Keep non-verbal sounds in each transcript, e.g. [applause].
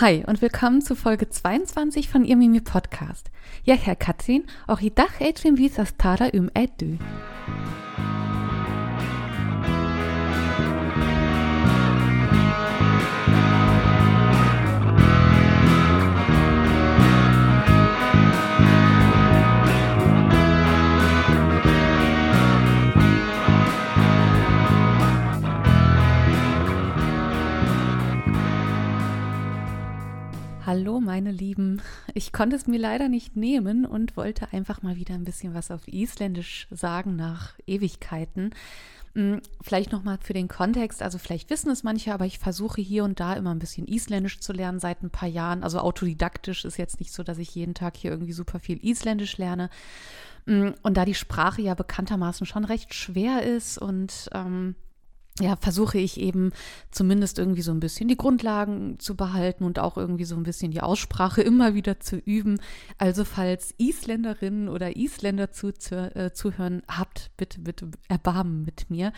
Hi und willkommen zu Folge 22 von Ihr Mimi Podcast. Jag heter Katrin och idag äter vi ska prata um äddu. Hallo meine Lieben, ich konnte es mir leider nicht nehmen und wollte einfach mal wieder ein bisschen was auf Isländisch sagen nach Ewigkeiten. Hm, vielleicht nochmal für den Kontext, also vielleicht wissen es manche, aber ich versuche hier und da immer ein bisschen Isländisch zu lernen seit ein paar Jahren. Also autodidaktisch ist jetzt nicht so, dass ich jeden Tag hier irgendwie super viel Isländisch lerne. Hm, und da die Sprache ja bekanntermaßen schon recht schwer ist und ähm, ja, versuche ich eben zumindest irgendwie so ein bisschen die Grundlagen zu behalten und auch irgendwie so ein bisschen die Aussprache [laughs] immer wieder zu üben. Also falls Isländerinnen oder Isländer zu, zu, äh, zuhören, habt bitte, bitte Erbarmen mit mir.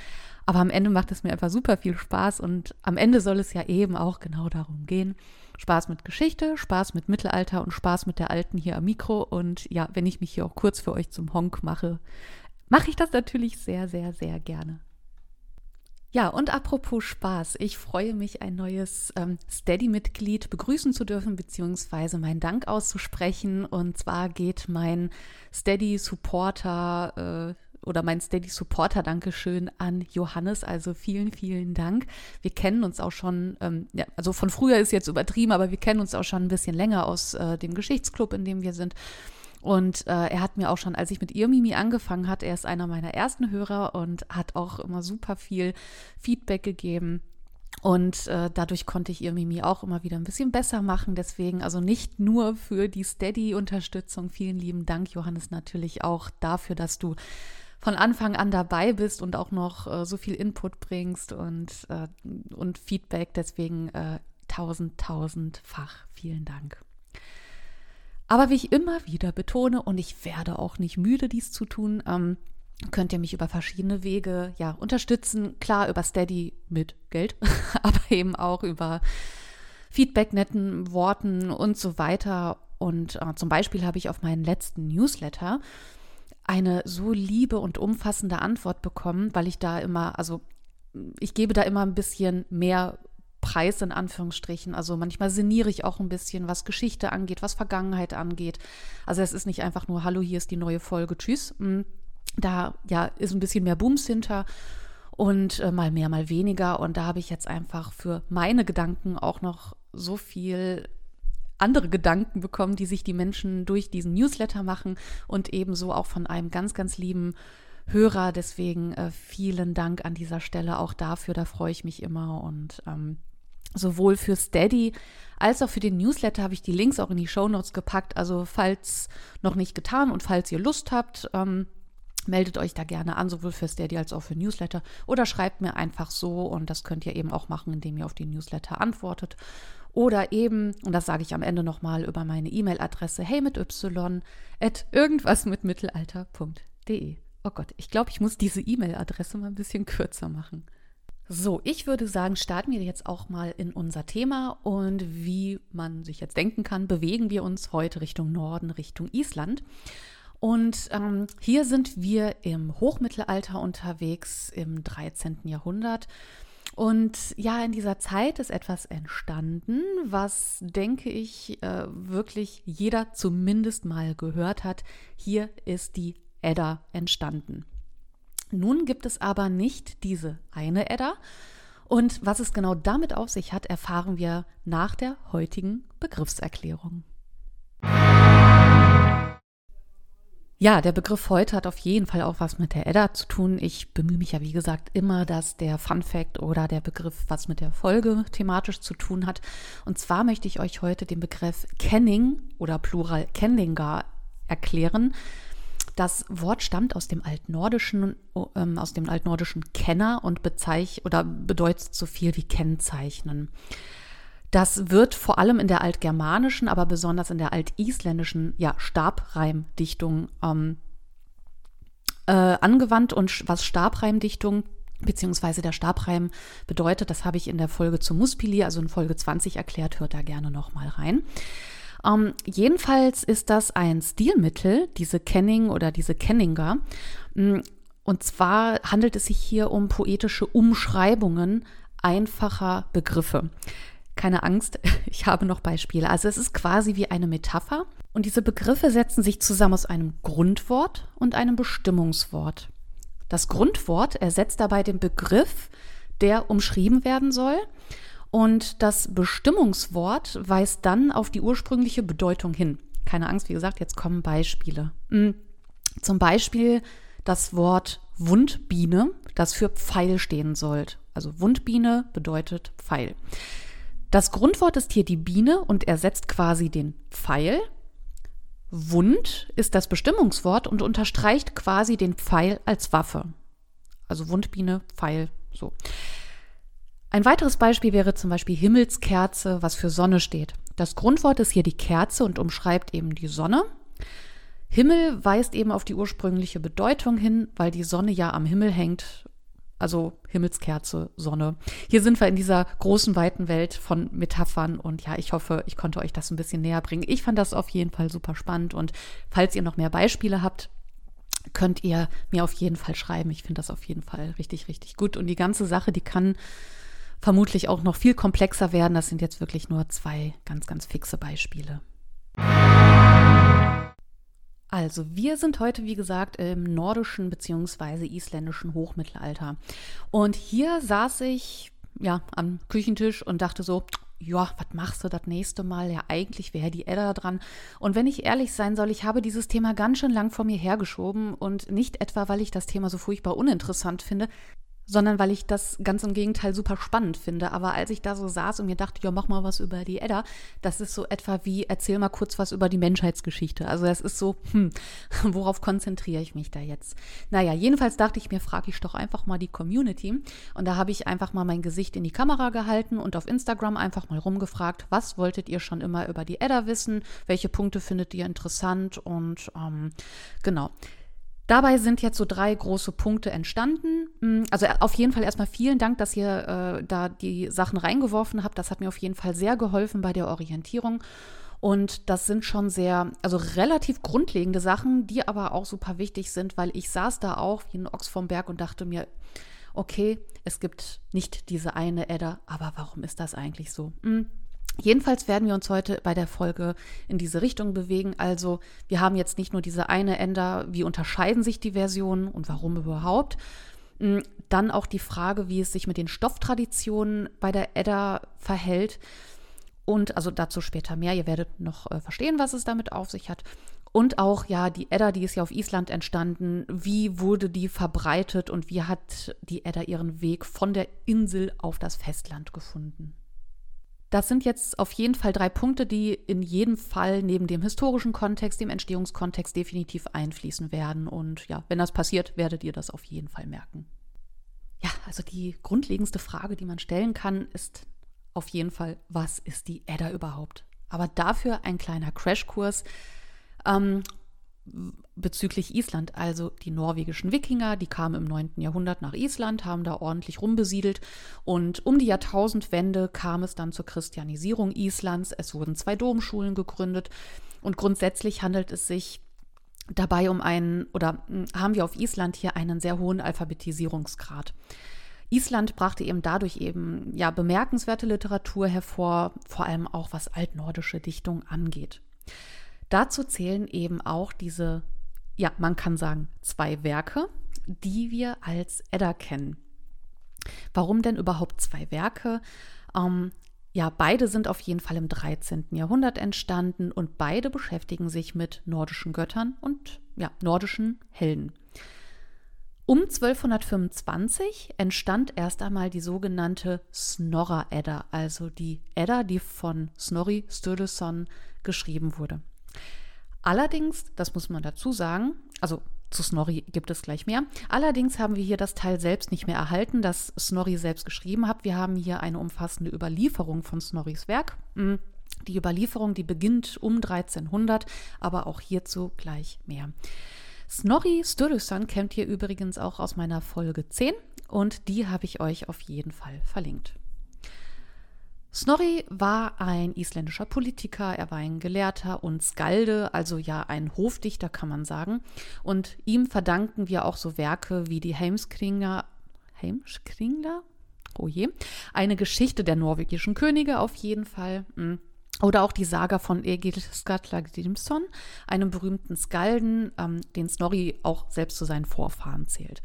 Aber am Ende macht es mir einfach super viel Spaß und am Ende soll es ja eben auch genau darum gehen. Spaß mit Geschichte, Spaß mit Mittelalter und Spaß mit der Alten hier am Mikro. Und ja, wenn ich mich hier auch kurz für euch zum Honk mache, mache ich das natürlich sehr, sehr, sehr gerne. Ja, und apropos Spaß, ich freue mich, ein neues ähm, Steady-Mitglied begrüßen zu dürfen, beziehungsweise meinen Dank auszusprechen. Und zwar geht mein Steady-Supporter äh, oder mein Steady-Supporter Dankeschön an Johannes. Also vielen, vielen Dank. Wir kennen uns auch schon, ähm, ja, also von früher ist jetzt übertrieben, aber wir kennen uns auch schon ein bisschen länger aus äh, dem Geschichtsclub, in dem wir sind. Und äh, er hat mir auch schon, als ich mit ihr Mimi angefangen hat, er ist einer meiner ersten Hörer und hat auch immer super viel Feedback gegeben. Und äh, dadurch konnte ich ihr Mimi auch immer wieder ein bisschen besser machen. Deswegen also nicht nur für die Steady-Unterstützung. Vielen lieben Dank, Johannes, natürlich auch dafür, dass du von Anfang an dabei bist und auch noch äh, so viel Input bringst und, äh, und Feedback. Deswegen äh, tausend, tausendfach vielen Dank. Aber wie ich immer wieder betone, und ich werde auch nicht müde, dies zu tun, ähm, könnt ihr mich über verschiedene Wege ja unterstützen. Klar, über Steady mit Geld, [laughs] aber eben auch über Feedback, netten Worten und so weiter. Und äh, zum Beispiel habe ich auf meinen letzten Newsletter eine so liebe und umfassende Antwort bekommen, weil ich da immer, also ich gebe da immer ein bisschen mehr Preis in Anführungsstrichen. Also manchmal sinniere ich auch ein bisschen, was Geschichte angeht, was Vergangenheit angeht. Also es ist nicht einfach nur, hallo, hier ist die neue Folge, tschüss. Mm, da ja ist ein bisschen mehr Bums hinter und äh, mal mehr, mal weniger. Und da habe ich jetzt einfach für meine Gedanken auch noch so viel andere Gedanken bekommen, die sich die Menschen durch diesen Newsletter machen und ebenso auch von einem ganz, ganz lieben Hörer. Deswegen äh, vielen Dank an dieser Stelle auch dafür. Da freue ich mich immer und ähm, sowohl für Steady als auch für den Newsletter habe ich die Links auch in die Show Notes gepackt. Also falls noch nicht getan und falls ihr Lust habt, ähm, meldet euch da gerne an, sowohl für Steady als auch für Newsletter oder schreibt mir einfach so und das könnt ihr eben auch machen, indem ihr auf den Newsletter antwortet. Oder eben, und das sage ich am Ende nochmal über meine E-Mail-Adresse, hey mit y at irgendwas mit mittelalter.de. Oh Gott, ich glaube, ich muss diese E-Mail-Adresse mal ein bisschen kürzer machen. So, ich würde sagen, starten wir jetzt auch mal in unser Thema und wie man sich jetzt denken kann, bewegen wir uns heute Richtung Norden, Richtung Island. Und ähm, hier sind wir im Hochmittelalter unterwegs, im 13. Jahrhundert. Und ja, in dieser Zeit ist etwas entstanden, was, denke ich, äh, wirklich jeder zumindest mal gehört hat. Hier ist die Edda entstanden. Nun gibt es aber nicht diese eine Edda. Und was es genau damit auf sich hat, erfahren wir nach der heutigen Begriffserklärung. Ja, der Begriff heute hat auf jeden Fall auch was mit der Edda zu tun. Ich bemühe mich ja, wie gesagt, immer, dass der Fun Fact oder der Begriff was mit der Folge thematisch zu tun hat. Und zwar möchte ich euch heute den Begriff Kenning oder Plural Kenningar erklären. Das Wort stammt aus dem Altnordischen, ähm, aus dem Altnordischen Kenner und bezeich oder bedeutet so viel wie kennzeichnen. Das wird vor allem in der altgermanischen, aber besonders in der altisländischen ja, Stabreimdichtung ähm, äh, angewandt. Und was Stabreimdichtung beziehungsweise der Stabreim bedeutet, das habe ich in der Folge zu Muspili, also in Folge 20 erklärt, hört da gerne nochmal rein. Ähm, jedenfalls ist das ein Stilmittel, diese Kenning oder diese Kenninger. Mm, und zwar handelt es sich hier um poetische Umschreibungen einfacher Begriffe. Keine Angst, [laughs] ich habe noch Beispiele. Also es ist quasi wie eine Metapher. Und diese Begriffe setzen sich zusammen aus einem Grundwort und einem Bestimmungswort. Das Grundwort ersetzt dabei den Begriff, der umschrieben werden soll. Und das Bestimmungswort weist dann auf die ursprüngliche Bedeutung hin. Keine Angst, wie gesagt, jetzt kommen Beispiele. Hm. Zum Beispiel das Wort Wundbiene, das für Pfeil stehen soll. Also Wundbiene bedeutet Pfeil. Das Grundwort ist hier die Biene und ersetzt quasi den Pfeil. Wund ist das Bestimmungswort und unterstreicht quasi den Pfeil als Waffe. Also Wundbiene, Pfeil, so. Ein weiteres Beispiel wäre zum Beispiel Himmelskerze, was für Sonne steht. Das Grundwort ist hier die Kerze und umschreibt eben die Sonne. Himmel weist eben auf die ursprüngliche Bedeutung hin, weil die Sonne ja am Himmel hängt also Himmelskerze, Sonne. Hier sind wir in dieser großen, weiten Welt von Metaphern und ja, ich hoffe, ich konnte euch das ein bisschen näher bringen. Ich fand das auf jeden Fall super spannend und falls ihr noch mehr Beispiele habt, könnt ihr mir auf jeden Fall schreiben. Ich finde das auf jeden Fall richtig, richtig gut und die ganze Sache, die kann vermutlich auch noch viel komplexer werden. Das sind jetzt wirklich nur zwei ganz, ganz fixe Beispiele. Also, wir sind heute, wie gesagt, im nordischen bzw. isländischen Hochmittelalter. Und hier saß ich ja am Küchentisch und dachte so, ja, was machst du das nächste Mal? Ja, eigentlich wäre die Edda dran. Und wenn ich ehrlich sein soll, ich habe dieses Thema ganz schön lang vor mir hergeschoben und nicht etwa, weil ich das Thema so furchtbar uninteressant finde, sondern weil ich das ganz im Gegenteil super spannend finde. Aber als ich da so saß und mir dachte, ja, mach mal was über die Edda, das ist so etwa wie, erzähl mal kurz was über die Menschheitsgeschichte. Also das ist so, hm, [laughs] worauf konzentriere ich mich da jetzt? Naja, jedenfalls dachte ich mir, frage ich doch einfach mal die Community. Und da habe ich einfach mal mein Gesicht in die Kamera gehalten und auf Instagram einfach mal rumgefragt, was wolltet ihr schon immer über die Edda wissen? Welche Punkte findet ihr interessant? Und ähm, genau. Dabei sind jetzt so drei große Punkte entstanden. Mm, also äh, auf jeden Fall erstmal vielen Dank, dass ihr äh, da die Sachen reingeworfen habt. Das hat mir auf jeden Fall sehr geholfen bei der Orientierung. Und das sind schon sehr, also relativ grundlegende Sachen, die aber auch super wichtig sind, weil ich saß da auch wie ein Ochs vom Berg und dachte mir, okay, es gibt nicht diese eine Edda, aber warum ist das eigentlich so? Hm. Jedenfalls werden wir uns heute bei der Folge in diese Richtung bewegen. Also wir haben jetzt nicht nur diese eine Ender, wie unterscheiden sich die Versionen und warum überhaupt. Hm, dann auch die Frage, wie es sich mit den Stofftraditionen bei der Edda verhält. Und also dazu später mehr. Ihr werdet noch äh, verstehen, was es damit auf sich hat. Und auch, ja, die Edda, die ist ja auf Island entstanden. Wie wurde die verbreitet und wie hat die Edda ihren Weg von der Insel auf das Festland gefunden? Das sind jetzt auf jeden Fall drei Punkte, die in jedem Fall neben dem historischen Kontext, dem Entstehungskontext definitiv einfließen werden. Und ja, wenn das passiert, werdet ihr das auf jeden Fall merken. Ja, also die grundlegendste Frage, die man stellen kann, ist auf jeden Fall, was ist die Edda überhaupt? Aber dafür ein kleiner Crashkurs. Ähm, bezüglich Island. Also die norwegischen Wikinger, die kamen im 9. Jahrhundert nach Island, haben da ordentlich rumbesiedelt und um die Jahrtausendwende kam es dann zur Christianisierung Islands. Es wurden zwei Domschulen gegründet und grundsätzlich handelt es sich dabei um einen, oder hm, haben wir auf Island hier einen sehr hohen Alphabetisierungsgrad. Island brachte eben dadurch eben ja bemerkenswerte Literatur hervor, vor allem auch was altnordische Dichtung angeht. Dazu zählen eben auch diese, ja, man kann sagen, zwei Werke, die wir als Edda kennen. Warum denn überhaupt zwei Werke? Ähm, ja, beide sind auf jeden Fall im 13. Jahrhundert entstanden und beide beschäftigen sich mit nordischen Göttern und ja, nordischen Helden. Um 1225 entstand erst einmal die sogenannte Snorra-Edda, also die Edda, die von Snorri Sturluson geschrieben wurde. Allerdings, das muss man dazu sagen, also zu Snorri gibt es gleich mehr. Allerdings haben wir hier das Teil selbst nicht mehr erhalten, das Snorri selbst geschrieben hat. Wir haben hier eine umfassende Überlieferung von Snorris Werk. Hm, die Überlieferung, die beginnt um 1300, aber auch hierzu gleich mehr. Snorri Sturluson kennt ihr übrigens auch aus meiner Folge 10. und die habe ich euch auf jeden Fall verlinkt. Snorri war ein isländischer Politiker, er war ein Gelehrter und Skalde, also ja ein Hofdichter kann man sagen. Und ihm verdanken wir auch so Werke wie die Heimskringla, Heimskringla? Oh je, eine Geschichte der norwegischen Könige auf jeden Fall. Hm. Oder auch die Saga von Egil Skallagrimsson, einem berühmten Skalden, ähm, den Snorri auch selbst zu seinen Vorfahren zählt.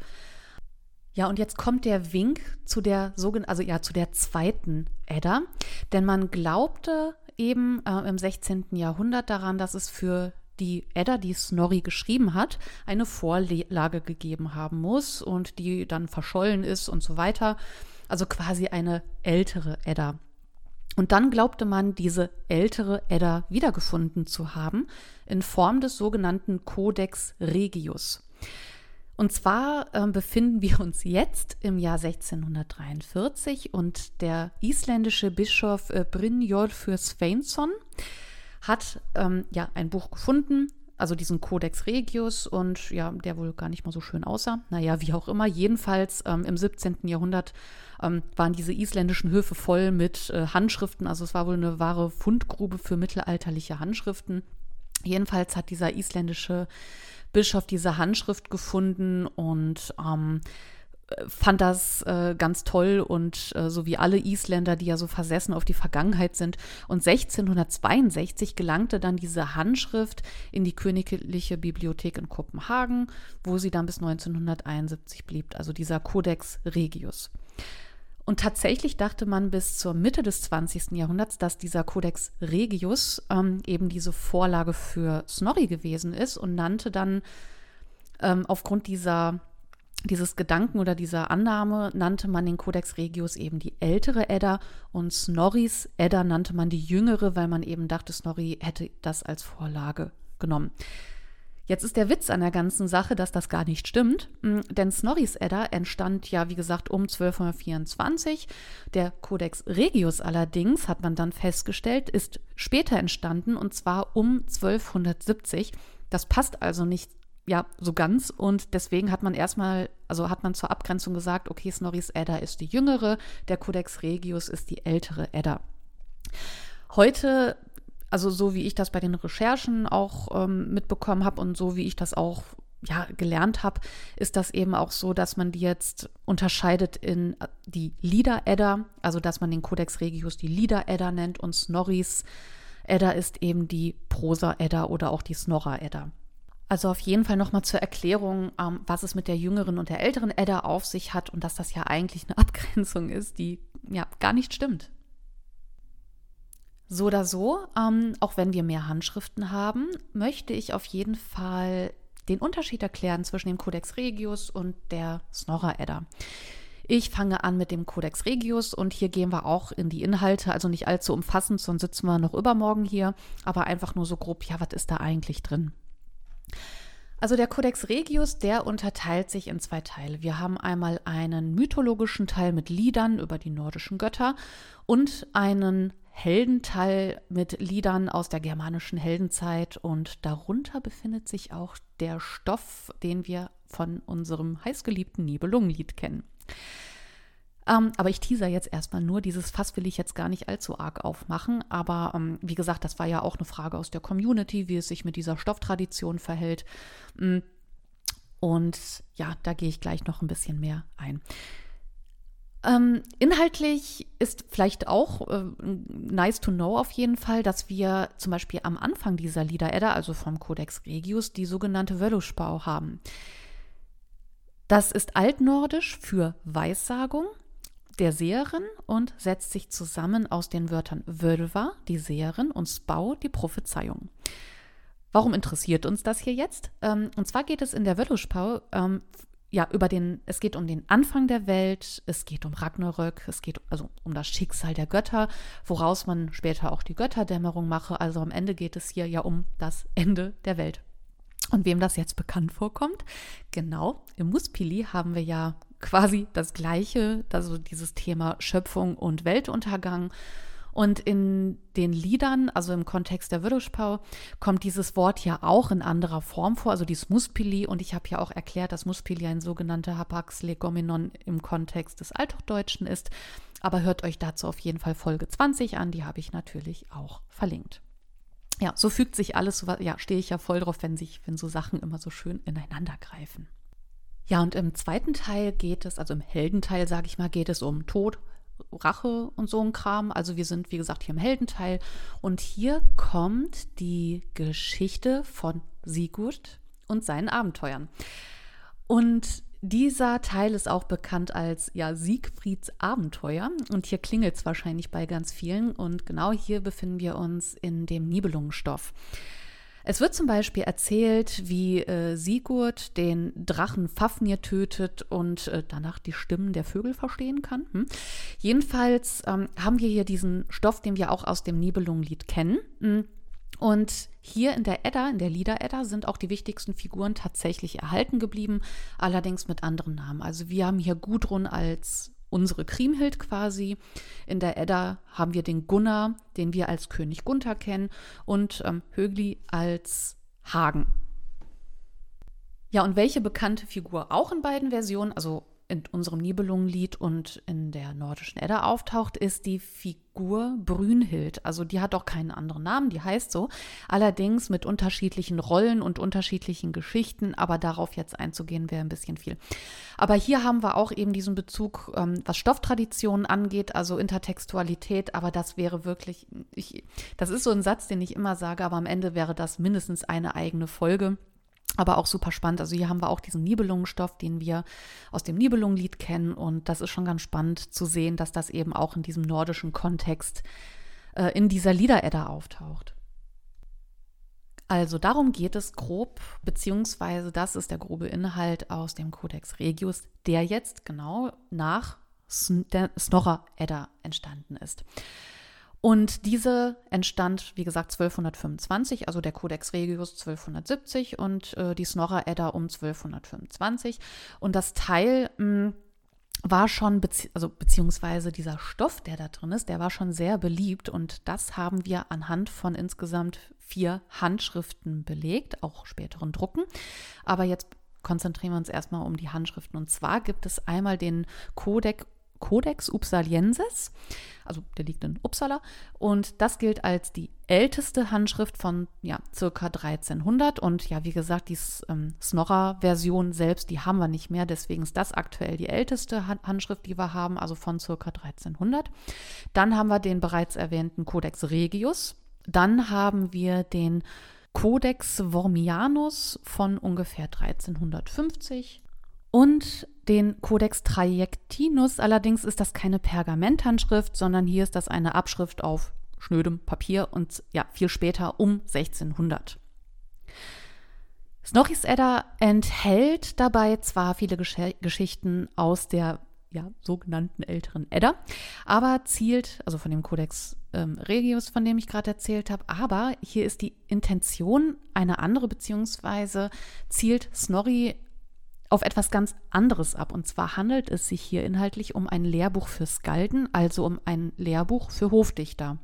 Ja, und jetzt kommt der Wink zu der sogenannten, also ja, zu der zweiten Edda, denn man glaubte eben äh, im 16. Jahrhundert daran, dass es für die Edda, die Snorri geschrieben hat, eine Vorlage gegeben haben muss und die dann verschollen ist und so weiter. Also quasi eine ältere Edda. Und dann glaubte man, diese ältere Edda wiedergefunden zu haben in Form des sogenannten Codex Regius. Und zwar äh, befinden wir uns jetzt im Jahr 1643 und der isländische Bischof äh, Brynjolfur Sveinsson hat ähm, ja ein Buch gefunden, also diesen Codex Regius und ja, der wohl gar nicht mal so schön aussah. Naja, wie auch immer. Jedenfalls ähm, im 17. Jahrhundert ähm, waren diese isländischen Höfe voll mit äh, Handschriften. Also es war wohl eine wahre Fundgrube für mittelalterliche Handschriften. Jedenfalls hat dieser isländische Bischof diese Handschrift gefunden und ähm, fand das äh, ganz toll und äh, so wie alle Isländer, die ja so versessen auf die Vergangenheit sind. Und 1662 gelangte dann diese Handschrift in die Königliche Bibliothek in Kopenhagen, wo sie dann bis 1971 blieb, also dieser Codex Regius. Und tatsächlich dachte man bis zur Mitte des 20. Jahrhunderts, dass dieser Codex Regius ähm, eben diese Vorlage für Snorri gewesen ist und nannte dann ähm, aufgrund dieser, dieses Gedanken oder dieser Annahme, nannte man den Codex Regius eben die ältere Edda und Snorris Edda nannte man die jüngere, weil man eben dachte, Snorri hätte das als Vorlage genommen. Jetzt ist der Witz an der ganzen Sache, dass das gar nicht stimmt, mm, denn Snorris Edda entstand ja, wie gesagt, um 1224. Der Codex Regius allerdings, hat man dann festgestellt, ist später entstanden und zwar um 1270. Das passt also nicht ja, so ganz. Und deswegen hat man erstmal, also hat man zur Abgrenzung gesagt, okay, Snorris Edda ist die jüngere, der Codex Regius ist die ältere Edda. Heute also so wie ich das bei den Recherchen auch ähm, mitbekommen habe und so wie ich das auch ja, gelernt habe, ist das eben auch so, dass man die jetzt unterscheidet in äh, die Lieder-Edda, also dass man den Codex Regius die Lieder-Edda nennt und Snorris Edda ist eben die Prosa-Edda oder auch die Snorra-Edda. Also auf jeden Fall nochmal zur Erklärung, ähm, was es mit der jüngeren und der älteren Edda auf sich hat und dass das ja eigentlich eine [laughs] Abgrenzung ist, die ja gar nicht stimmt. So oder so, ähm, auch wenn wir mehr Handschriften haben, möchte ich auf jeden Fall den Unterschied erklären zwischen dem Codex Regius und der Snorra Edda. Ich fange an mit dem Codex Regius und hier gehen wir auch in die Inhalte, also nicht allzu umfassend, sonst sitzen wir noch übermorgen hier, aber einfach nur so grob, ja, was ist da eigentlich drin? Also der Codex Regius, der unterteilt sich in zwei Teile. Wir haben einmal einen mythologischen Teil mit Liedern über die nordischen Götter und einen Heldenteil mit Liedern aus der germanischen Heldenzeit und darunter befindet sich auch der Stoff, den wir von unserem heißgeliebten Nibelungenlied kennen. Ähm, aber ich teaser jetzt erstmal nur. Dieses Fass will ich jetzt gar nicht allzu arg aufmachen. Aber ähm, wie gesagt, das war ja auch eine Frage aus der Community, wie es sich mit dieser Stofftradition verhält. Mm. Und ja, da gehe ich gleich noch ein bisschen mehr ein. Ähm, inhaltlich ist vielleicht auch äh, nice to know auf jeden Fall, dass wir zum Beispiel am Anfang dieser Lieder Edda, also vom Codex Regius, die sogenannte Völuspau haben. Das ist altnordisch für Weissagung der Seherin und setzt sich zusammen aus den Wörtern Völva, die Seherin, und Spau, die Prophezeiung. Warum interessiert uns das hier jetzt? Ähm, und zwar geht es in der Völuspau ähm, ja, über den, es geht um den Anfang der Welt, es geht um Ragnarök, es geht also um das Schicksal der Götter, woraus man später auch die Götterdämmerung mache. Also am Ende geht es hier ja um das Ende der Welt. Und wem das jetzt bekannt vorkommt, genau, im Muspili haben wir ja quasi das Gleiche, also dieses Thema Schöpfung und Weltuntergang. Und in den Liedern, also im Kontext der Würdelspau, kommt dieses Wort ja auch in anderer Form vor, also dieses Muspili. Und ich habe ja auch erklärt, dass Muspili ein sogenannter Hapax legomenon im Kontext des Althochdeutschen ist. Aber hört euch dazu auf jeden Fall Folge 20 an, die habe ich natürlich auch verlinkt. Ja, so fügt sich alles, ja, stehe ich ja voll drauf, wenn sich, wenn so Sachen immer so schön ineinander greifen. Ja, und im zweiten Teil geht es, also im Heldenteil, sage ich mal, geht es um Tod, Rache und so ein Kram. Also wir sind, wie gesagt, hier im Heldenteil. Und hier kommt die Geschichte von Sigurd und seinen Abenteuern. Und dieser Teil ist auch bekannt als ja, Siegfrieds Abenteuer. Und hier klingelt es wahrscheinlich bei ganz vielen. Und genau hier befinden wir uns in dem Nibelungenstoff. Es wird zum Beispiel erzählt, wie äh, Sigurd den Drachen Fafnir tötet und äh, danach die Stimmen der Vögel verstehen kann. Hm? Jedenfalls ähm, haben wir hier diesen Stoff, den wir auch aus dem Nibelungenlied kennen. Hm? Und hier in der Edda, in der Lieder-Edda, sind auch die wichtigsten Figuren tatsächlich erhalten geblieben, allerdings mit anderen Namen. Also wir haben hier Gudrun als unsere Kriemhild quasi. In der Edda haben wir den Gunnar, den wir als König Gunther kennen, und ähm, Högli als Hagen. Ja, und welche bekannte Figur auch in beiden Versionen, also in unserem Nibelungenlied und in der nordischen Edda auftaucht, ist die Figur Brünhild. Also die hat auch keinen anderen Namen, die heißt so. Allerdings mit unterschiedlichen Rollen und unterschiedlichen Geschichten, aber darauf jetzt einzugehen wäre ein bisschen viel. Aber hier haben wir auch eben diesen Bezug, ähm, was Stofftraditionen angeht, also Intertextualität, aber das wäre wirklich, ich, das ist so ein Satz, den ich immer sage, aber am Ende wäre das mindestens eine eigene Folge. Aber auch super spannend. Also hier haben wir auch diesen Nibelungenstoff, den wir aus dem Nibelungenlied kennen. Und das ist schon ganz spannend zu sehen, dass das eben auch in diesem nordischen Kontext äh, in dieser Liederedda auftaucht. Also darum geht es grob, beziehungsweise das ist der grobe Inhalt aus dem Codex Regius, der jetzt genau nach der Snorra-Edda entstanden ist. Und diese entstand, wie gesagt, 1225, also der Codex Regius 1270 und äh, die Snorra Edda um 1225. Und das Teil mh, hm, war schon, bezieh also beziehungsweise dieser Stoff, der da drin ist, der war schon sehr beliebt und das haben wir anhand von insgesamt vier Handschriften belegt, auch späteren Drucken. Aber jetzt konzentrieren wir uns erstmal um die Handschriften. Und zwar gibt es einmal den Codex Codex Upsaliensis, also der liegt in Uppsala, und das gilt als die älteste Handschrift von ja, circa 1300. Und ja, wie gesagt, die ähm, Snorra-Version selbst, die haben wir nicht mehr, deswegen ist das aktuell die älteste Handschrift, die wir haben, also von circa 1300. Dann haben wir den bereits erwähnten Codex Regius. Dann haben wir den Codex Wormianus von ungefähr 1350 und den Codex Trajectinus. Allerdings ist das keine Pergamenthandschrift, sondern hier ist das eine Abschrift auf schnödem Papier und ja, viel später um 1600. Snorris Edda enthält dabei zwar viele Gesch Geschichten aus der ja, sogenannten älteren Edda, aber zielt, also von dem Codex ähm, Regius, von dem ich gerade erzählt habe, aber hier ist die Intention eine andere, beziehungsweise zielt Snorri auf etwas ganz anderes ab. Und zwar handelt es sich hier inhaltlich um ein Lehrbuch für Skalden, also um ein Lehrbuch für Hofdichter.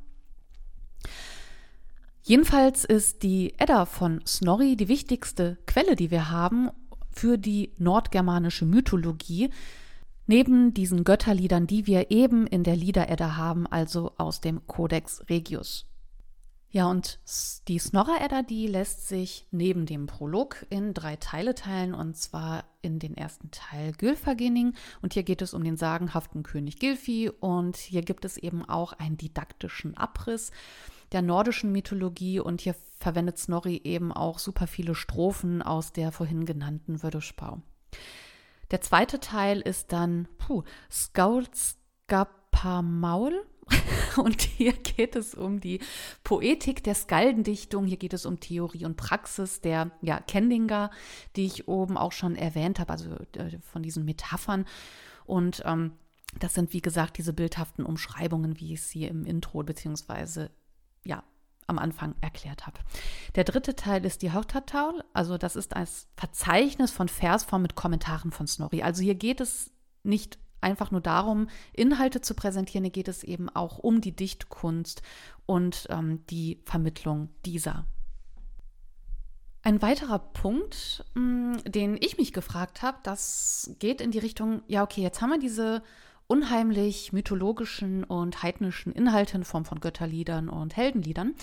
Jedenfalls ist die Edda von Snorri die wichtigste Quelle, die wir haben für die nordgermanische Mythologie, neben diesen Götterliedern, die wir eben in der Lieder-Edda haben, also aus dem Codex Regius. Ja, und die Snorra-Edda, die lässt sich neben dem Prolog in drei Teile teilen, und zwar in den ersten Teil Gylfaginning. Und hier geht es um den sagenhaften König Gylfi. Und hier gibt es eben auch einen didaktischen Abriss der nordischen Mythologie. Und hier verwendet Snorri eben auch super viele Strophen aus der vorhin genannten Würdespau. Der zweite Teil ist dann puh, Skaulskapamaul [laughs] Und hier geht es um die Poetik der Skaldendichtung. Hier geht es um Theorie und Praxis der ja, Kendinger, die ich oben auch schon erwähnt habe, also äh, von diesen Metaphern. Und ähm, das sind, wie gesagt, diese bildhaften Umschreibungen, wie ich sie im Intro beziehungsweise ja am Anfang erklärt habe. Der dritte Teil ist die Haupttaul, also das ist ein Verzeichnis von Versform mit Kommentaren von Snorri. Also hier geht es nicht einfach nur darum, Inhalte zu präsentieren, hier geht es eben auch um die Dichtkunst und ähm, die Vermittlung dieser. Ein weiterer Punkt, mh, mm, den ich mich gefragt habe, das geht in die Richtung, ja, okay, jetzt haben wir diese unheimlich mythologischen und heidnischen Inhalte in Form von Götterliedern und Heldenliedern. Und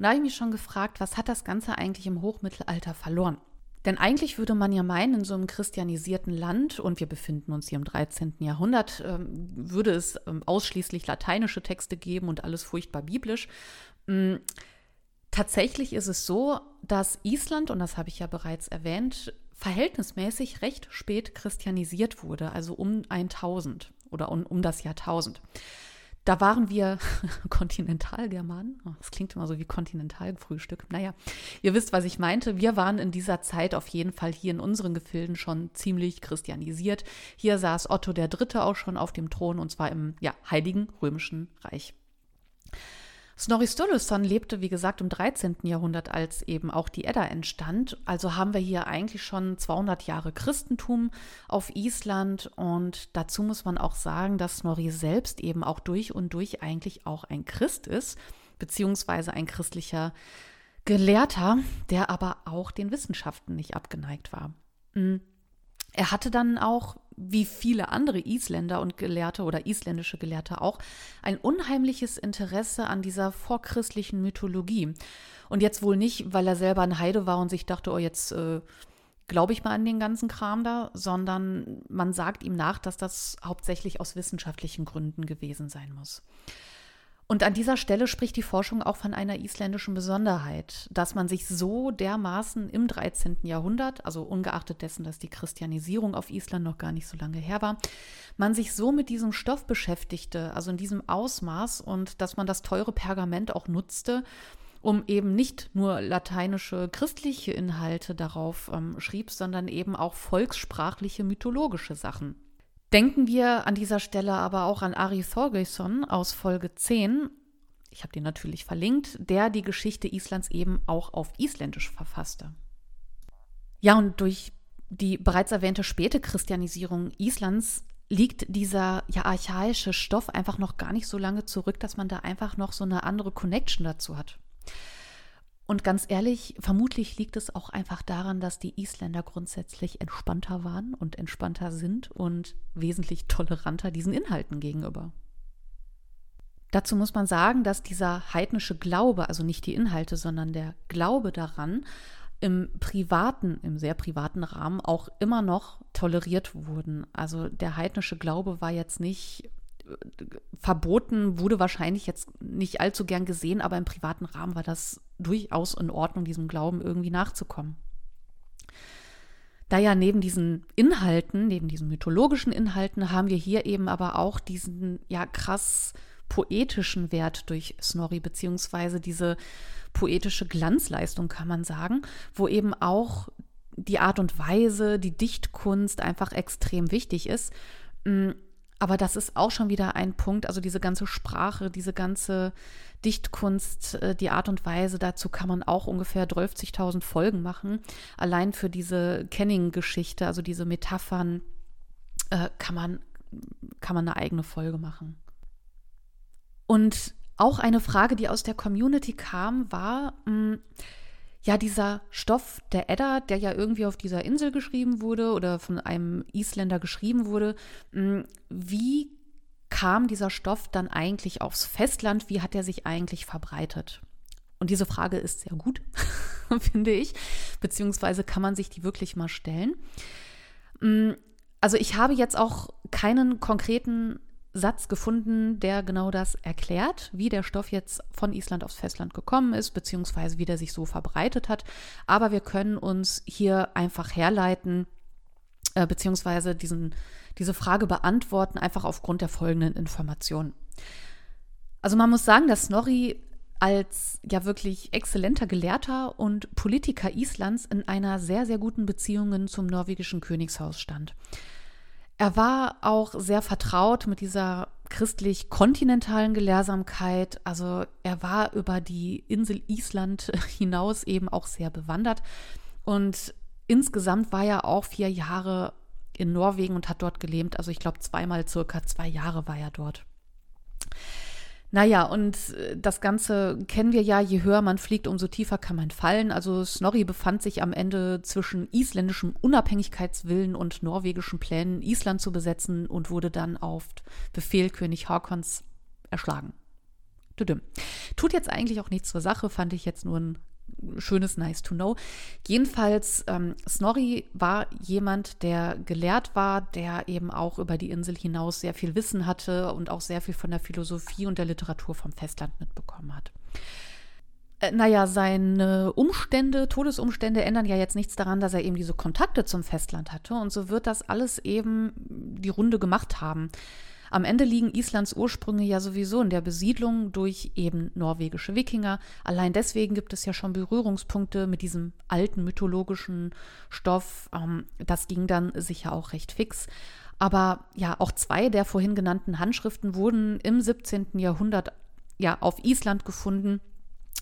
da habe ich mich schon gefragt, was hat das Ganze eigentlich im Hochmittelalter verloren? Denn eigentlich würde man ja meinen, in so einem christianisierten Land, und wir befinden uns hier im 13. Jahrhundert, ähm, würde es ähm, ausschließlich lateinische Texte geben und alles furchtbar biblisch. Ähm, tatsächlich ist es so, dass Island, und das habe ich ja bereits erwähnt, verhältnismäßig recht spät christianisiert wurde, also um 1000 oder um, um das Jahrtausend. Da waren wir [laughs] Kontinentalgermanen. Oh, das klingt immer so wie Kontinentalfrühstück. Naja, ihr wisst, was ich meinte. Wir waren in dieser Zeit auf jeden Fall hier in unseren Gefilden schon ziemlich christianisiert. Hier saß Otto der Dritte auch schon auf dem Thron und zwar im ja, Heiligen Römischen Reich. Snorri Sturluson lebte, wie gesagt, im 13. Jahrhundert, als eben auch die Edda entstand. Also haben wir hier eigentlich schon 200 Jahre Christentum auf Island. Und dazu muss man auch sagen, dass Snorri selbst eben auch durch und durch eigentlich auch ein Christ ist, beziehungsweise ein christlicher Gelehrter, der aber auch den Wissenschaften nicht abgeneigt war. Mhm. Er hatte dann auch, wie viele andere Isländer und Gelehrte oder isländische Gelehrte auch, ein unheimliches Interesse an dieser vorchristlichen Mythologie. Und jetzt wohl nicht, weil er selber ein Heide war und sich dachte, oh, jetzt äh, glaube ich mal an den ganzen Kram da, sondern man sagt ihm nach, dass das hauptsächlich aus wissenschaftlichen Gründen gewesen sein muss. Und an dieser Stelle spricht die Forschung auch von einer isländischen Besonderheit, dass man sich so dermaßen im 13. Jahrhundert, also ungeachtet dessen, dass die Christianisierung auf Island noch gar nicht so lange her war, man sich so mit diesem Stoff beschäftigte, also in diesem Ausmaß und dass man das teure Pergament auch nutzte, um eben nicht nur lateinische christliche Inhalte darauf ähm, schrieb, sondern eben auch volkssprachliche mythologische Sachen. Denken wir an dieser Stelle aber auch an Ari Thorgeirsson aus Folge 10. Ich habe den natürlich verlinkt, der die Geschichte Islands eben auch auf Isländisch verfasste. Ja, und durch die bereits erwähnte späte Christianisierung Islands liegt dieser ja archaische Stoff einfach noch gar nicht so lange zurück, dass man da einfach noch so eine andere Connection dazu hat. Und ganz ehrlich, vermutlich liegt es auch einfach daran, dass die Isländer grundsätzlich entspannter waren und entspannter sind und wesentlich toleranter diesen Inhalten gegenüber. Dazu muss man sagen, dass dieser heidnische Glaube, also nicht die Inhalte, sondern der Glaube daran, im privaten, im sehr privaten Rahmen auch immer noch toleriert wurden. Also der heidnische Glaube war jetzt nicht verboten, wurde wahrscheinlich jetzt nicht allzu gern gesehen, aber im privaten Rahmen war das durchaus in Ordnung, diesem Glauben irgendwie nachzukommen. Da ja neben diesen Inhalten, neben diesen mythologischen Inhalten, haben wir hier eben aber auch diesen ja krass poetischen Wert durch Snorri, beziehungsweise diese poetische Glanzleistung, kann man sagen, wo eben auch die Art und Weise, die Dichtkunst einfach extrem wichtig ist. Mm, aber das ist auch schon wieder ein Punkt, also diese ganze Sprache, diese ganze Dichtkunst, äh, die Art und Weise, dazu kann man auch ungefähr 12.000 Folgen machen. Allein für diese Kenning-Geschichte, also diese Metaphern, äh, kann, man, kann man eine eigene Folge machen. Und auch eine Frage, die aus der Community kam, war, mh, hm, ja, dieser Stoff der Edda, der ja irgendwie auf dieser Insel geschrieben wurde oder von einem Isländer geschrieben wurde, mm, wie kam dieser Stoff dann eigentlich aufs Festland? Wie hat er sich eigentlich verbreitet? Und diese Frage ist sehr gut, [laughs] finde ich, beziehungsweise kann man sich die wirklich mal stellen. Mm, also ich habe jetzt auch keinen konkreten Satz gefunden, der genau das erklärt, wie der Stoff jetzt von Island aufs Festland gekommen ist, beziehungsweise wie der sich so verbreitet hat. Aber wir können uns hier einfach herleiten, äh, beziehungsweise diesen, diese Frage beantworten, einfach aufgrund der folgenden Informationen. Also man muss sagen, dass Snorri als ja wirklich exzellenter Gelehrter und Politiker Islands in einer sehr, sehr guten Beziehung zum norwegischen Königshaus stand. Er war auch sehr vertraut mit dieser christlich-kontinentalen Gelehrsamkeit. Also er war über die Insel Island [laughs] hinaus eben auch sehr bewandert. Und insgesamt war er auch vier Jahre in Norwegen und hat dort gelebt. Also ich glaube, zweimal circa zwei Jahre war er dort. Naja, und äh, das Ganze kennen wir ja, je höher man fliegt, umso tiefer kann man fallen. Also Snorri befand sich am Ende zwischen isländischem Unabhängigkeitswillen und norwegischen Plänen, Island zu besetzen und wurde dann auf Befehl König Hakons erschlagen. Tut jetzt eigentlich auch nichts zur Sache, fand ich jetzt nur ein schönes Nice to Know. Jedenfalls, ähm, Snorri war jemand, der gelehrt war, der eben auch über die Insel hinaus sehr viel Wissen hatte und auch sehr viel von der Philosophie und der Literatur vom Festland mitbekommen hat. Äh, naja, seine Umstände, Todesumstände ändern ja jetzt nichts daran, dass er eben diese Kontakte zum Festland hatte. Und so wird das alles eben die Runde gemacht haben. Am Ende liegen Islands Ursprünge ja sowieso in der Besiedlung durch eben norwegische Wikinger. Allein deswegen gibt es ja schon Berührungspunkte mit diesem alten mythologischen Stoff. Ähm, das ging dann sicher auch recht fix. Aber ja, auch zwei der vorhin genannten Handschriften wurden im 17. Jahrhundert ja auf Island gefunden.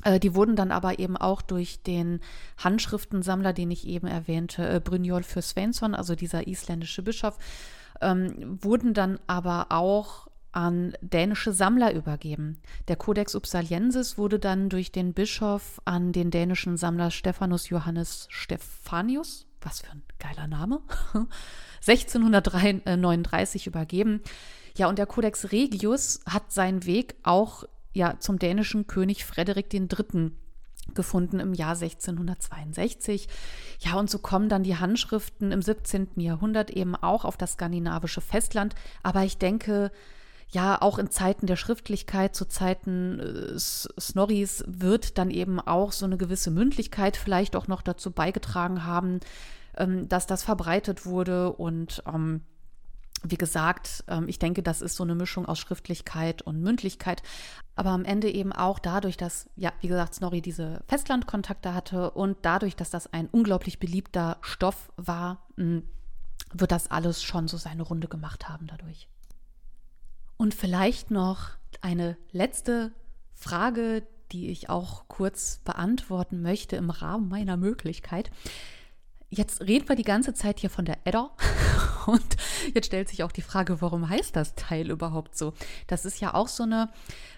Äh, die wurden dann aber eben auch durch den Handschriftensammler, den ich eben erwähnte, äh, Brynjolfur Svensson, also dieser isländische Bischof, ähm, wurden dann aber auch an dänische Sammler übergeben. Der Codex Upsaliensis wurde dann durch den Bischof an den dänischen Sammler Stephanus Johannes Stephanius, was für ein geiler Name, [laughs] 1639 übergeben. Ja, und der Codex Regius hat seinen Weg auch ja zum dänischen König Frederik III gefunden im Jahr 1662. Ja, und so kommen dann die Handschriften im 17. Jahrhundert eben auch auf das skandinavische Festland. Aber ich denke, ja, auch in Zeiten der Schriftlichkeit, zu Zeiten äh, Snorris, wird dann eben auch so eine gewisse Mündlichkeit vielleicht auch noch dazu beigetragen haben, ähm, dass das verbreitet wurde und ähm, wie gesagt, ähm, ich denke, das ist so eine Mischung aus Schriftlichkeit und Mündlichkeit, aber am Ende eben auch dadurch, dass, ja, wie gesagt, Snorri diese Festlandkontakte hatte und dadurch, dass das ein unglaublich beliebter Stoff war, wird das alles schon so seine Runde gemacht haben dadurch. Und vielleicht noch eine letzte Frage, die ich auch kurz beantworten möchte im Rahmen meiner Möglichkeit. Jetzt reden wir die ganze Zeit hier von der Edda [laughs] und jetzt stellt sich auch die Frage, warum heißt das Teil überhaupt so? Das ist ja auch so eine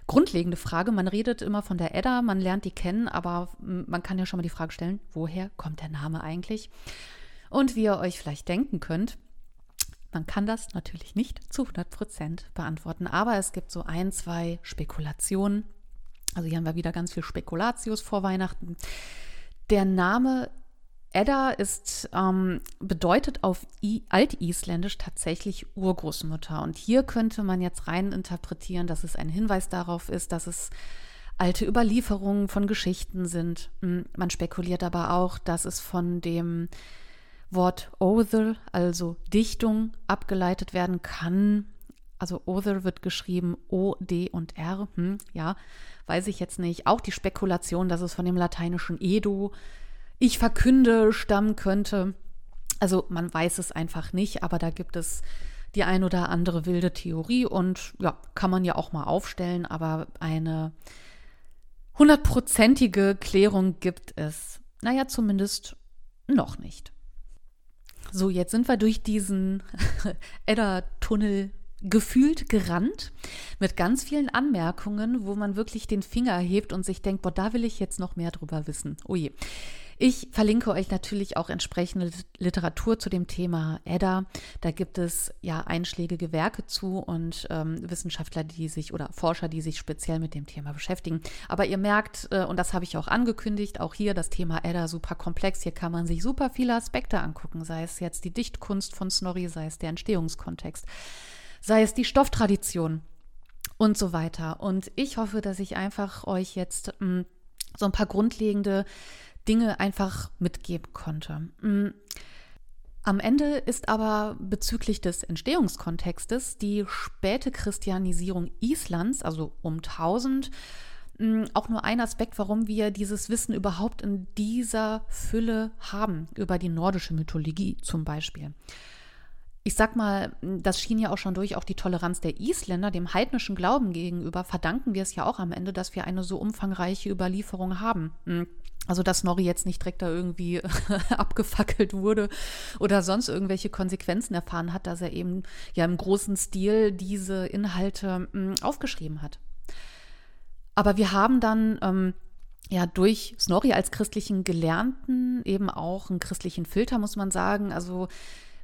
grundlegende Frage. Man redet immer von der Edda, man lernt die kennen, aber man kann ja schon mal die Frage stellen, woher kommt der Name eigentlich? Und wie ihr euch vielleicht denken könnt, man kann das natürlich nicht zu 100 Prozent beantworten, aber es gibt so ein, zwei Spekulationen. Also hier haben wir wieder ganz viel Spekulatius vor Weihnachten. Der Name Edda ist, ähm, bedeutet auf I Altisländisch tatsächlich Urgroßmutter. Und hier könnte man jetzt rein interpretieren, dass es ein Hinweis darauf ist, dass es alte Überlieferungen von Geschichten sind. Hm, man spekuliert aber auch, dass es von dem Wort Other, also Dichtung, abgeleitet werden kann. Also Other wird geschrieben O, D und R. Hm, ja, weiß ich jetzt nicht. Auch die Spekulation, dass es von dem lateinischen Edo ich verkünde stammen könnte. Also man weiß es einfach nicht, aber da gibt es die ein oder andere wilde Theorie und ja, kann man ja auch mal aufstellen, aber eine hundertprozentige Klärung gibt es, naja, zumindest noch nicht. So, jetzt sind wir durch diesen [laughs] Edda-Tunnel gefühlt gerannt mit ganz vielen Anmerkungen, wo man wirklich den Finger hebt und sich denkt, boah, da will ich jetzt noch mehr drüber wissen. Oh je. Ich verlinke euch natürlich auch entsprechende Literatur zu dem Thema Edda. Da gibt es ja einschlägige Werke zu und ähm, Wissenschaftler, die sich oder Forscher, die sich speziell mit dem Thema beschäftigen. Aber ihr merkt, äh, und das habe ich auch angekündigt, auch hier das Thema Edda super komplex. Hier kann man sich super viele Aspekte angucken, sei es jetzt die Dichtkunst von Snorri, sei es der Entstehungskontext, sei es die Stofftradition und so weiter. Und ich hoffe, dass ich einfach euch jetzt mh, mm, so ein paar grundlegende Dinge einfach mitgeben konnte. Mm. Am Ende ist aber bezüglich des Entstehungskontextes die späte Christianisierung Islands, also um 1000, mm, auch nur ein Aspekt, warum wir dieses Wissen überhaupt in dieser Fülle haben, über die nordische Mythologie zum Beispiel. Ich sag mal, das schien ja auch schon durch, auch die Toleranz der Isländer dem heidnischen Glauben gegenüber, verdanken wir es ja auch am Ende, dass wir eine so umfangreiche Überlieferung haben. Also, dass Snorri jetzt nicht direkt da irgendwie [laughs] abgefackelt wurde oder sonst irgendwelche Konsequenzen erfahren hat, dass er eben ja im großen Stil diese Inhalte mh, mm, aufgeschrieben hat. Aber wir haben dann ähm, ja durch Snorri als christlichen Gelernten eben auch einen christlichen Filter, muss man sagen. Also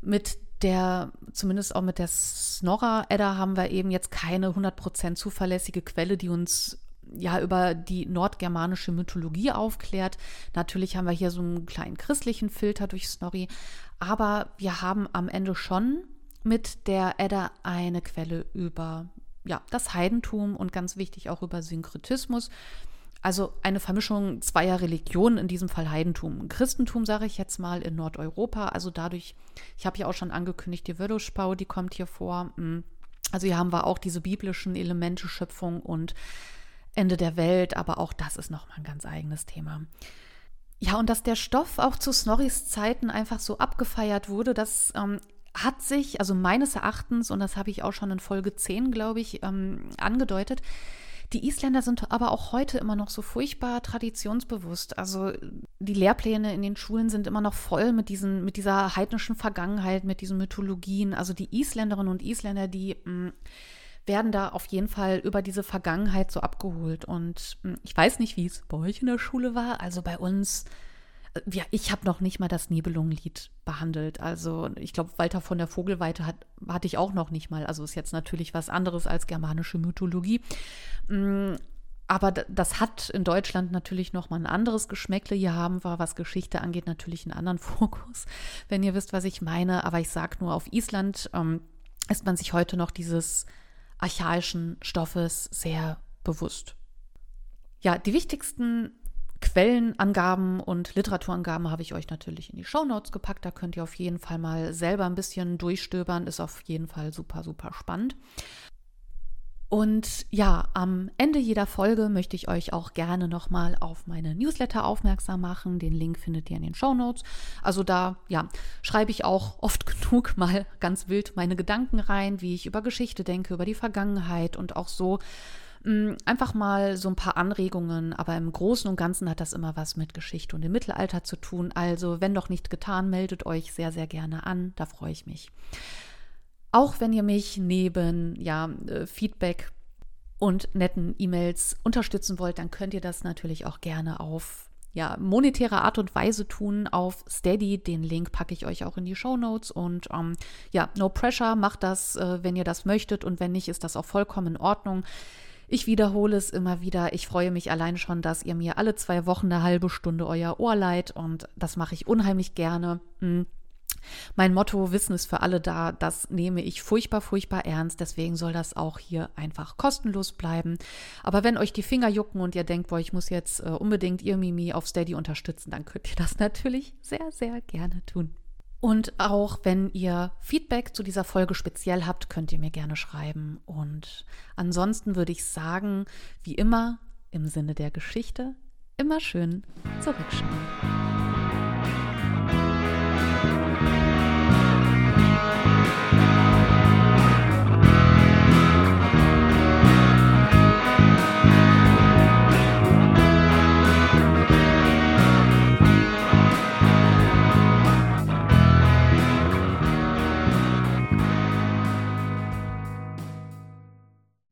mit der, zumindest auch mit der Snorra-Edda haben wir eben jetzt keine 100% zuverlässige Quelle, die uns ja über die nordgermanische Mythologie aufklärt. Natürlich haben wir hier so einen kleinen christlichen Filter durch Snorri, aber wir haben am Ende schon mit der Edda eine Quelle über ja, das Heidentum und ganz wichtig auch über Synkretismus. Also eine Vermischung zweier Religionen, in diesem Fall Heidentum. Christentum, sage ich jetzt mal, in Nordeuropa. Also dadurch, ich habe ja auch schon angekündigt, die Wörluschbau, die kommt hier vor. Mm. Also hier haben wir auch diese biblischen Elemente, Schöpfung und Ende der Welt, aber auch das ist nochmal ein ganz eigenes Thema. Ja, und dass der Stoff auch zu Snorris Zeiten einfach so abgefeiert wurde, das ähm, hat sich, also meines Erachtens, und das habe ich auch schon in Folge 10, glaube ich, ähm, angedeutet, die Isländer sind aber auch heute immer noch so furchtbar traditionsbewusst. Also die Lehrpläne in den Schulen sind immer noch voll mit, diesen, mit dieser heidnischen Vergangenheit, mit diesen Mythologien. Also die Isländerinnen und Isländer, die mh, mm, werden da auf jeden Fall über diese Vergangenheit so abgeholt. Und mh, mm, ich weiß nicht, wie es bei euch in der Schule war. Also bei uns ja, ich habe noch nicht mal das Nibelungenlied behandelt. Also ich glaube, Walter von der Vogelweite hat, hatte ich auch noch nicht mal. Also ist jetzt natürlich was anderes als germanische Mythologie. Mm, aber das hat in Deutschland natürlich noch mal ein anderes Geschmäckle. Hier haben wir, was Geschichte angeht, natürlich einen anderen [laughs] Fokus, wenn ihr wisst, was ich meine. Aber ich sage nur, auf Island ähm, ist man sich heute noch dieses archaischen Stoffes sehr bewusst. Ja, die wichtigsten Quellenangaben und Literaturangaben habe ich euch natürlich in die Shownotes gepackt. Da könnt ihr auf jeden Fall mal selber ein bisschen durchstöbern. Ist auf jeden Fall super, super spannend. Und ja, am Ende jeder Folge möchte ich euch auch gerne nochmal auf meine Newsletter aufmerksam machen. Den Link findet ihr in den Show Notes. Also da, ja, schreibe ich auch oft [laughs] genug mal ganz wild meine Gedanken rein, wie ich über Geschichte denke, über die Vergangenheit und auch so Mm, einfach mal so ein paar Anregungen, aber im Großen und Ganzen hat das immer was mit Geschichte und dem Mittelalter zu tun. Also, wenn doch nicht getan, meldet euch sehr, sehr gerne an. Da freue ich mich. Auch wenn ihr mich neben ja, äh, Feedback und netten E-Mails unterstützen wollt, dann könnt ihr das natürlich auch gerne auf ja, monetäre Art und Weise tun auf Steady. Den Link packe ich euch auch in die Show Notes. Und ähm, ja, no pressure, macht das, äh, wenn ihr das möchtet. Und wenn nicht, ist das auch vollkommen in Ordnung. Ich wiederhole es immer wieder. Ich freue mich allein schon, dass ihr mir alle zwei Wochen eine halbe Stunde euer Ohr leiht und das mache ich unheimlich gerne. Hm. Mein Motto Wissen ist für alle da, das nehme ich furchtbar, furchtbar ernst. Deswegen soll das auch hier einfach kostenlos bleiben. Aber wenn euch die Finger jucken und ihr denkt, boah, ich muss jetzt äh, unbedingt ihr Mimi auf Steady unterstützen, dann könnt ihr das [laughs] natürlich sehr, sehr gerne tun. Und auch wenn ihr Feedback zu dieser Folge speziell habt, könnt ihr mir gerne schreiben. Und ansonsten würde ich sagen, wie immer, im Sinne der Geschichte, immer schön zurückschauen.